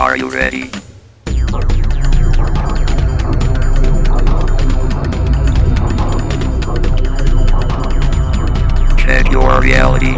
Are you ready? Check your reality.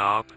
stop.